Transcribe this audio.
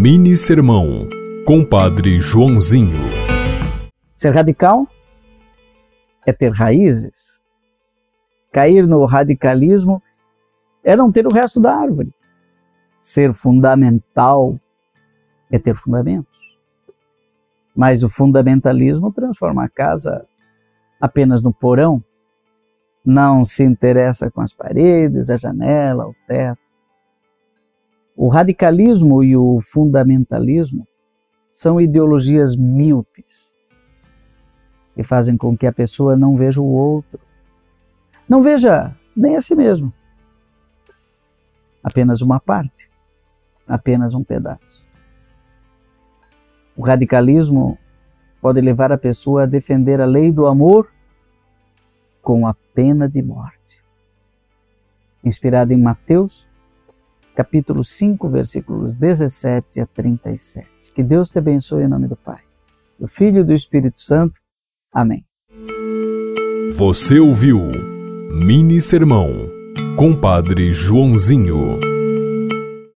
Mini Sermão, Compadre Joãozinho. Ser radical é ter raízes. Cair no radicalismo é não ter o resto da árvore. Ser fundamental é ter fundamentos. Mas o fundamentalismo transforma a casa apenas no porão, não se interessa com as paredes, a janela, o teto. O radicalismo e o fundamentalismo são ideologias míopes que fazem com que a pessoa não veja o outro, não veja nem a si mesmo, apenas uma parte, apenas um pedaço. O radicalismo pode levar a pessoa a defender a lei do amor com a pena de morte. Inspirado em Mateus capítulo 5, versículos 17 a 37. Que Deus te abençoe em nome do Pai, do Filho e do Espírito Santo. Amém. Você ouviu Mini Sermão, Compadre Joãozinho.